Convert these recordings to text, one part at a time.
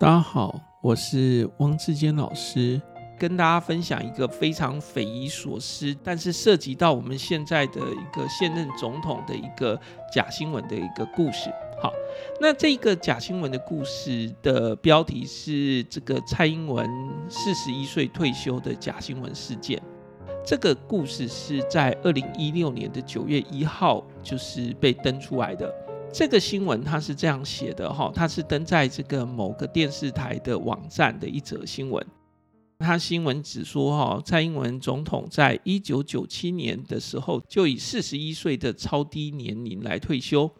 大家好，我是汪志坚老师，跟大家分享一个非常匪夷所思，但是涉及到我们现在的一个现任总统的一个假新闻的一个故事。好，那这个假新闻的故事的标题是这个蔡英文四十一岁退休的假新闻事件。这个故事是在二零一六年的九月一号，就是被登出来的。这个新闻它是这样写的哈，它是登在这个某个电视台的网站的一则新闻。它新闻只说哈，蔡英文总统在一九九七年的时候就以四十一岁的超低年龄来退休，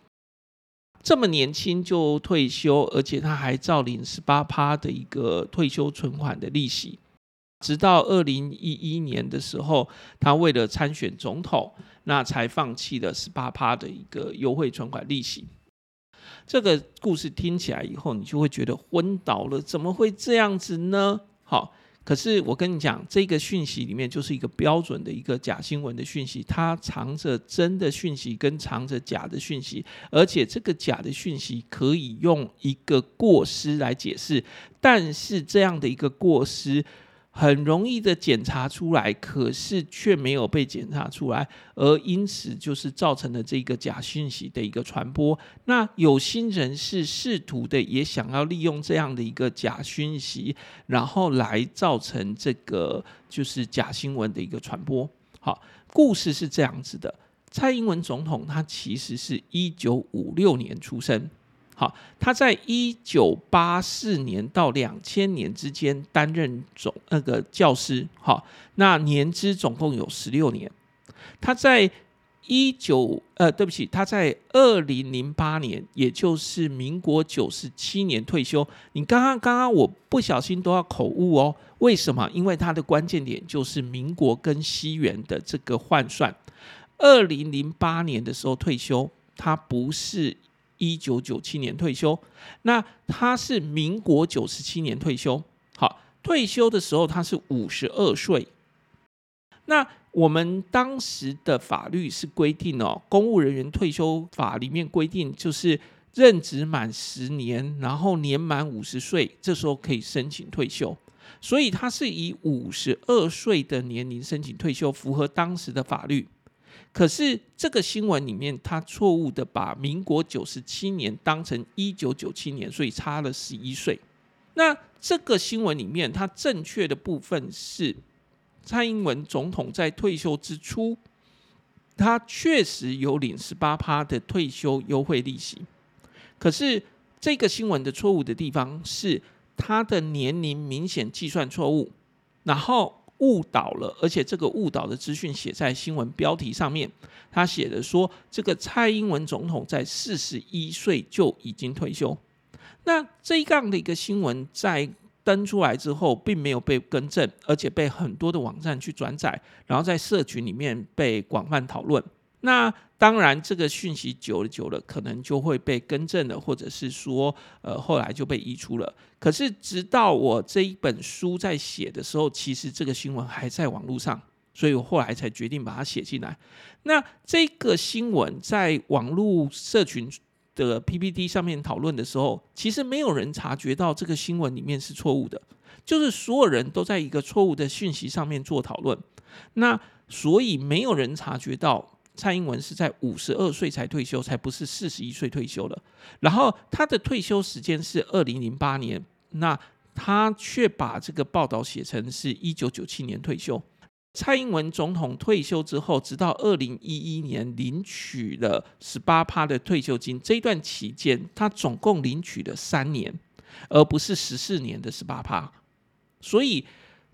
这么年轻就退休，而且他还照领十八趴的一个退休存款的利息。直到二零一一年的时候，他为了参选总统，那才放弃了十八趴的一个优惠存款利息。这个故事听起来以后，你就会觉得昏倒了，怎么会这样子呢？好，可是我跟你讲，这个讯息里面就是一个标准的一个假新闻的讯息，它藏着真的讯息跟藏着假的讯息，而且这个假的讯息可以用一个过失来解释，但是这样的一个过失。很容易的检查出来，可是却没有被检查出来，而因此就是造成了这个假讯息的一个传播。那有心人士试图的也想要利用这样的一个假讯息，然后来造成这个就是假新闻的一个传播。好，故事是这样子的：蔡英文总统他其实是一九五六年出生。好，他在一九八四年到两千年之间担任总那个教师，好，那年资总共有十六年。他在一九呃，对不起，他在二零零八年，也就是民国九十七年退休。你刚刚刚刚我不小心都要口误哦，为什么？因为他的关键点就是民国跟西元的这个换算。二零零八年的时候退休，他不是。一九九七年退休，那他是民国九十七年退休。好，退休的时候他是五十二岁。那我们当时的法律是规定哦，公务人员退休法里面规定，就是任职满十年，然后年满五十岁，这时候可以申请退休。所以他是以五十二岁的年龄申请退休，符合当时的法律。可是这个新闻里面，他错误的把民国九十七年当成一九九七年，所以差了十一岁。那这个新闻里面，他正确的部分是蔡英文总统在退休之初，他确实有领十八趴的退休优惠利息。可是这个新闻的错误的地方是，他的年龄明显计算错误，然后。误导了，而且这个误导的资讯写在新闻标题上面。他写的说，这个蔡英文总统在四十一岁就已经退休。那这一样的一个新闻在登出来之后，并没有被更正，而且被很多的网站去转载，然后在社群里面被广泛讨论。那当然，这个讯息久了久了，可能就会被更正了，或者是说，呃，后来就被移除了。可是，直到我这一本书在写的时候，其实这个新闻还在网络上，所以我后来才决定把它写进来。那这个新闻在网络社群的 PPT 上面讨论的时候，其实没有人察觉到这个新闻里面是错误的，就是所有人都在一个错误的讯息上面做讨论，那所以没有人察觉到。蔡英文是在五十二岁才退休，才不是四十一岁退休了。然后他的退休时间是二零零八年，那他却把这个报道写成是一九九七年退休。蔡英文总统退休之后，直到二零一一年领取了十八趴的退休金，这一段期间他总共领取了三年，而不是十四年的十八趴。所以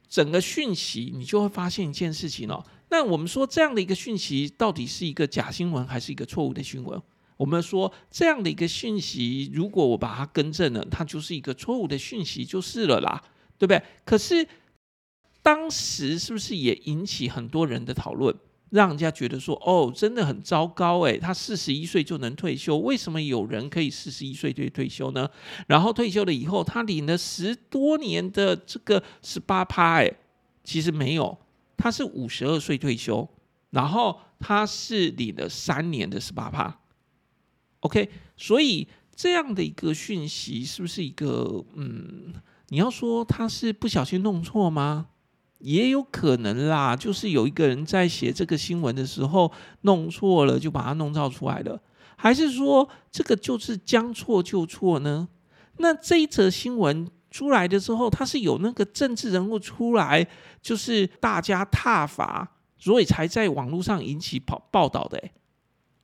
整个讯息你就会发现一件事情哦。那我们说这样的一个讯息到底是一个假新闻还是一个错误的新闻？我们说这样的一个讯息，如果我把它更正了，它就是一个错误的讯息就是了啦，对不对？可是当时是不是也引起很多人的讨论，让人家觉得说哦，真的很糟糕诶，他四十一岁就能退休，为什么有人可以四十一岁就退休呢？然后退休了以后，他领了十多年的这个十八趴，诶，其实没有。他是五十二岁退休，然后他是领了三年的十八趴，OK，所以这样的一个讯息是不是一个嗯？你要说他是不小心弄错吗？也有可能啦，就是有一个人在写这个新闻的时候弄错了，就把它弄造出来了。还是说这个就是将错就错呢？那这一则新闻出来的时候，他是有那个政治人物出来，就是大家挞伐，所以才在网络上引起报报道的。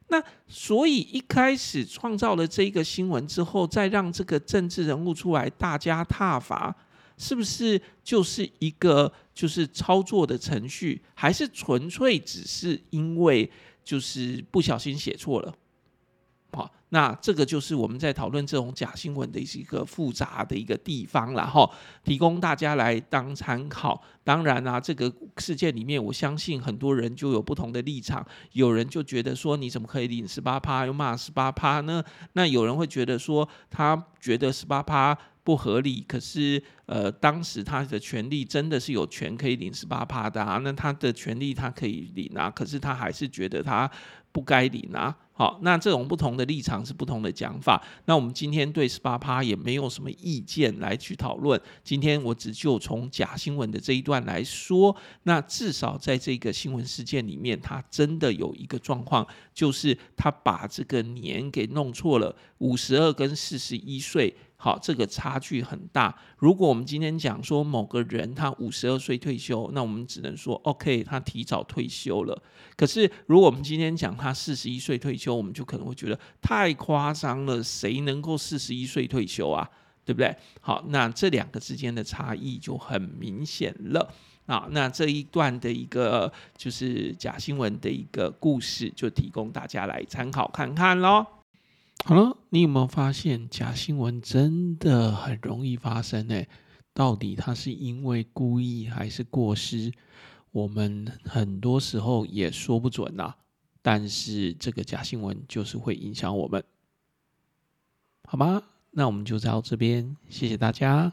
那所以一开始创造了这个新闻之后，再让这个政治人物出来，大家挞伐。是不是就是一个就是操作的程序，还是纯粹只是因为就是不小心写错了？好，那这个就是我们在讨论这种假新闻的一个复杂的一个地方了哈，提供大家来当参考。当然啊，这个事件里面，我相信很多人就有不同的立场，有人就觉得说，你怎么可以领十八趴，又骂十八趴呢？那有人会觉得说，他觉得十八趴。不合理，可是呃，当时他的权利真的是有权可以领十八趴的啊，那他的权利他可以领啊，可是他还是觉得他不该领啊。好，那这种不同的立场是不同的讲法。那我们今天对十八趴也没有什么意见来去讨论。今天我只就从假新闻的这一段来说，那至少在这个新闻事件里面，他真的有一个状况，就是他把这个年给弄错了，五十二跟四十一岁。好，这个差距很大。如果我们今天讲说某个人他五十二岁退休，那我们只能说 OK，他提早退休了。可是如果我们今天讲他四十一岁退休，我们就可能会觉得太夸张了。谁能够四十一岁退休啊？对不对？好，那这两个之间的差异就很明显了。啊，那这一段的一个就是假新闻的一个故事，就提供大家来参考看看喽。好了，你有没有发现假新闻真的很容易发生呢？到底它是因为故意还是过失？我们很多时候也说不准呐。但是这个假新闻就是会影响我们，好吗？那我们就到这边，谢谢大家。